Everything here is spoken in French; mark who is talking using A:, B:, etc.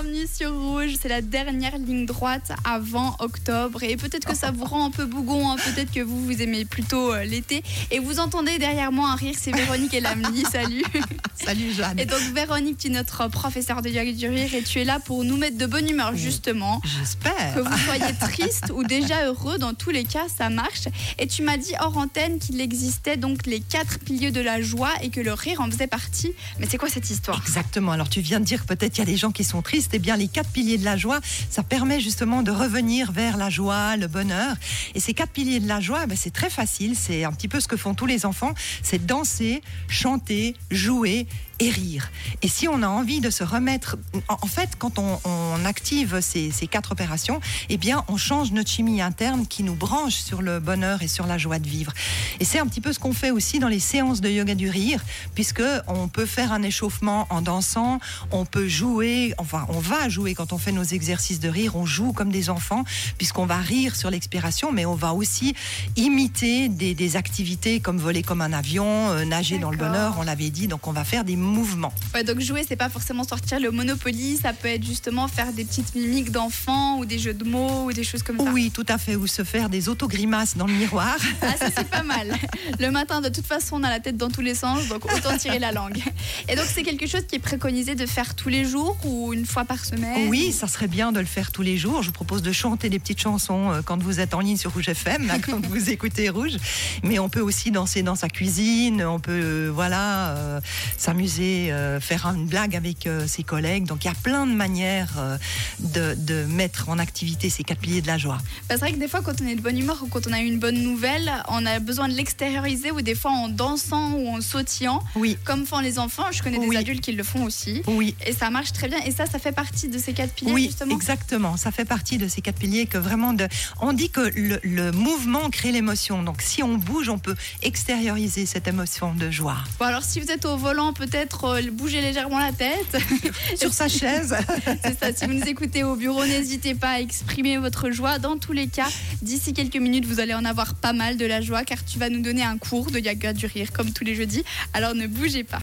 A: Bienvenue sur Rouge, c'est la dernière ligne droite avant octobre. Et peut-être que ça vous rend un peu bougon, hein. peut-être que vous vous aimez plutôt euh, l'été. Et vous entendez derrière moi un rire, c'est Véronique et Lamely, salut.
B: Salut Jeanne.
A: Et donc Véronique, tu es notre professeur de yoga du rire et tu es là pour nous mettre de bonne humeur justement.
B: J'espère.
A: Que vous soyez triste ou déjà heureux, dans tous les cas ça marche. Et tu m'as dit hors antenne qu'il existait donc les quatre piliers de la joie et que le rire en faisait partie. Mais c'est quoi cette histoire?
B: Exactement, alors tu viens de dire que peut-être il y a des gens qui sont tristes, eh bien les quatre piliers de la joie, ça permet justement de revenir vers la joie, le bonheur. Et ces quatre piliers de la joie, ben, c'est très facile, c'est un petit peu ce que font tous les enfants, c'est danser, chanter, jouer et rire. Et si on a envie de se remettre, en, en fait, quand on, on active ces, ces quatre opérations, eh bien, on change notre chimie interne qui nous branche sur le bonheur et sur la joie de vivre. Et c'est un petit peu ce qu'on fait aussi dans les séances de yoga du rire, puisque on peut faire un échauffement en dansant, on peut jouer, enfin, on va jouer quand on fait nos exercices de rire, on joue comme des enfants, puisqu'on va rire sur l'expiration, mais on va aussi imiter des, des activités comme voler comme un avion, euh, nager dans le bonheur, on l'avait dit, donc on va faire des mouvements.
A: Ouais, donc jouer, c'est pas forcément sortir le Monopoly, ça peut être justement faire des petites mimiques d'enfants ou des jeux de mots ou des choses comme ça.
B: Oui, tout à fait, ou se faire des autogrimaces dans le miroir.
A: Ah, ça c'est pas mal. Le matin, de toute façon, on a la tête dans tous les sens, donc autant tirer la langue. Et donc c'est quelque chose qui est préconisé de faire tous les jours ou une fois par semaine?
B: Oui, ça serait bien de le faire tous les jours. Je vous propose de chanter des petites chansons euh, quand vous êtes en ligne sur Rouge FM, là, quand vous écoutez Rouge. Mais on peut aussi danser dans sa cuisine, on peut euh, voilà euh, s'amuser, euh, faire une blague avec euh, ses collègues. Donc il y a plein de manières euh, de, de mettre en activité ces quatre piliers de la joie.
A: Bah, c'est vrai que des fois, quand on est de bonne humeur ou quand on a une bonne nouvelle, on a besoin de l'extérioriser ou des fois en dansant ou en sautillant,
B: Oui,
A: comme font les enfants. Je connais des adultes qui le font aussi.
B: oui.
A: Et ça marche très bien. Et ça, ça fait partie de ces quatre piliers,
B: Oui,
A: justement.
B: exactement. Ça fait partie de ces quatre piliers que vraiment de. On dit que le, le mouvement crée l'émotion. Donc si on bouge, on peut extérioriser cette émotion de joie.
A: Bon, alors si vous êtes au volant, peut-être euh, bougez légèrement la tête.
B: Sur sa chaise.
A: C'est ça. Si vous nous écoutez au bureau, n'hésitez pas à exprimer votre joie. Dans tous les cas, d'ici quelques minutes, vous allez en avoir pas mal de la joie car tu vas nous donner un cours de yoga du rire comme tous les jeudis. Alors ne bougez pas.